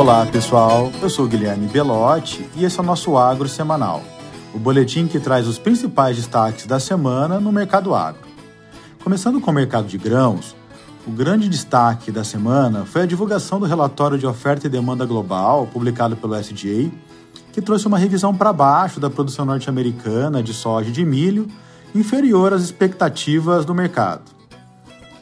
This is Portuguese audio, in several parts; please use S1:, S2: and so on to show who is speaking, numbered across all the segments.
S1: Olá pessoal, eu sou Guilherme Belotti e esse é o nosso Agro Semanal, o boletim que traz os principais destaques da semana no mercado agro. Começando com o mercado de grãos, o grande destaque da semana foi a divulgação do relatório de oferta e demanda global publicado pelo SDA, que trouxe uma revisão para baixo da produção norte-americana de soja e de milho, inferior às expectativas do mercado.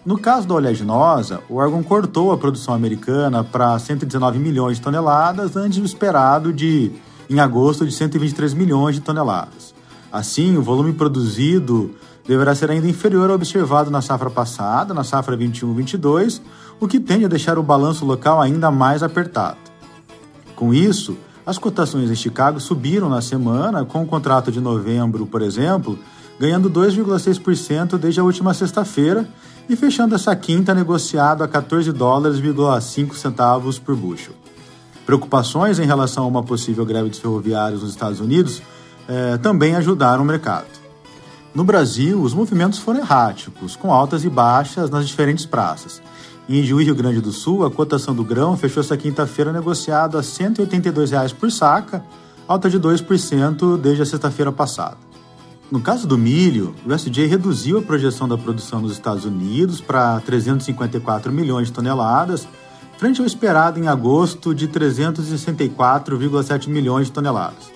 S1: No caso da oleaginosa, o órgão cortou a produção americana para 119 milhões de toneladas antes do esperado de, em agosto, de 123 milhões de toneladas. Assim, o volume produzido deverá ser ainda inferior ao observado na safra passada, na safra 21-22, o que tende a deixar o balanço local ainda mais apertado. Com isso, as cotações em Chicago subiram na semana, com o contrato de novembro, por exemplo, ganhando 2,6% desde a última sexta-feira e fechando essa quinta negociado a 14 dólares 5 centavos por bushel. Preocupações em relação a uma possível greve dos ferroviários nos Estados Unidos eh, também ajudaram o mercado. No Brasil, os movimentos foram erráticos, com altas e baixas nas diferentes praças. Em Juiz, Rio Grande do Sul, a cotação do grão fechou essa quinta-feira negociado a 182 reais por saca, alta de 2% desde a sexta-feira passada. No caso do milho, o USDA reduziu a projeção da produção nos Estados Unidos para 354 milhões de toneladas, frente ao esperado em agosto de 364,7 milhões de toneladas.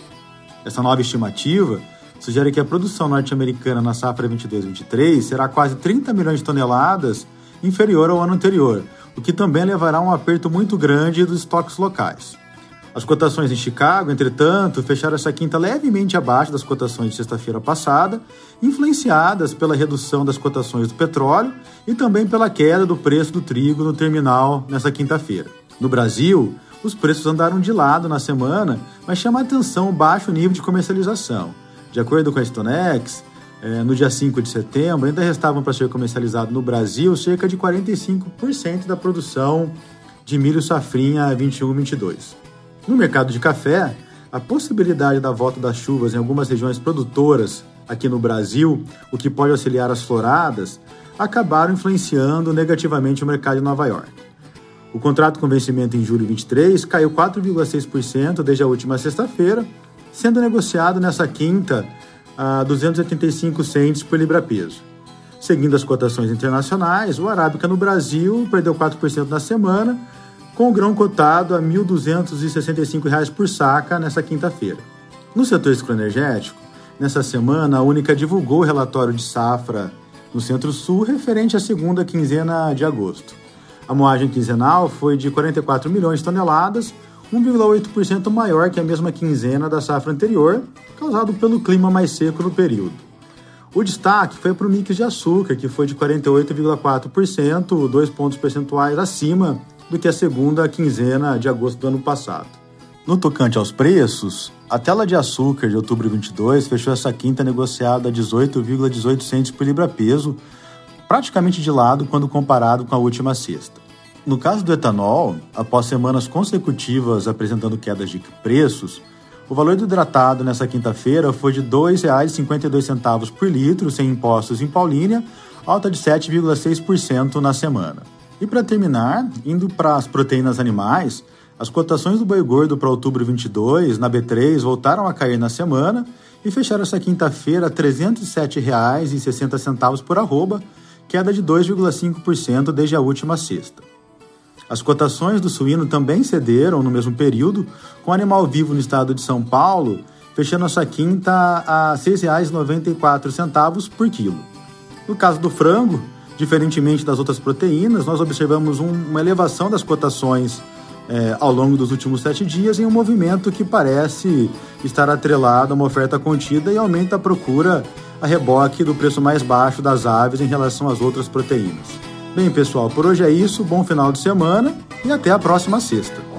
S1: Essa nova estimativa sugere que a produção norte-americana na safra 22-23 será quase 30 milhões de toneladas inferior ao ano anterior, o que também levará a um aperto muito grande dos estoques locais. As cotações em Chicago, entretanto, fecharam essa quinta levemente abaixo das cotações de sexta-feira passada, influenciadas pela redução das cotações do petróleo e também pela queda do preço do trigo no terminal nessa quinta-feira. No Brasil, os preços andaram de lado na semana, mas chama a atenção o baixo nível de comercialização. De acordo com a Stonex, eh, no dia 5 de setembro, ainda restavam para ser comercializado no Brasil cerca de 45% da produção de milho safrinha 21-22. No mercado de café, a possibilidade da volta das chuvas em algumas regiões produtoras aqui no Brasil, o que pode auxiliar as floradas, acabaram influenciando negativamente o mercado de Nova York. O contrato com vencimento em julho 23 caiu 4,6% desde a última sexta-feira, sendo negociado nessa quinta a 285 centes por libra-peso. Seguindo as cotações internacionais, o Arábica no Brasil perdeu 4% na semana, com o grão cotado a R$ 1.265 por saca nesta quinta-feira. No setor excroenergético, nessa semana, a Única divulgou o relatório de safra no Centro-Sul referente à segunda quinzena de agosto. A moagem quinzenal foi de 44 milhões de toneladas, 1,8% maior que a mesma quinzena da safra anterior, causado pelo clima mais seco no período. O destaque foi para o mix de açúcar, que foi de 48,4%, dois pontos percentuais acima do que a segunda quinzena de agosto do ano passado. No tocante aos preços, a tela de açúcar de outubro 22 fechou essa quinta negociada a 18,18 centos por libra-peso, praticamente de lado quando comparado com a última sexta. No caso do etanol, após semanas consecutivas apresentando quedas de preços, o valor do hidratado nessa quinta-feira foi de R$ 2,52 por litro, sem impostos em Paulínia, alta de 7,6% na semana. E para terminar, indo para as proteínas animais, as cotações do boi gordo para outubro 22 na B3 voltaram a cair na semana e fecharam essa quinta-feira a R$ 307,60 por arroba, queda de 2,5% desde a última sexta. As cotações do suíno também cederam no mesmo período, com animal vivo no estado de São Paulo fechando essa quinta a R$ 6,94 por quilo. No caso do frango, Diferentemente das outras proteínas, nós observamos um, uma elevação das cotações é, ao longo dos últimos sete dias em um movimento que parece estar atrelado a uma oferta contida e aumenta a procura a reboque do preço mais baixo das aves em relação às outras proteínas. Bem, pessoal, por hoje é isso. Bom final de semana e até a próxima sexta.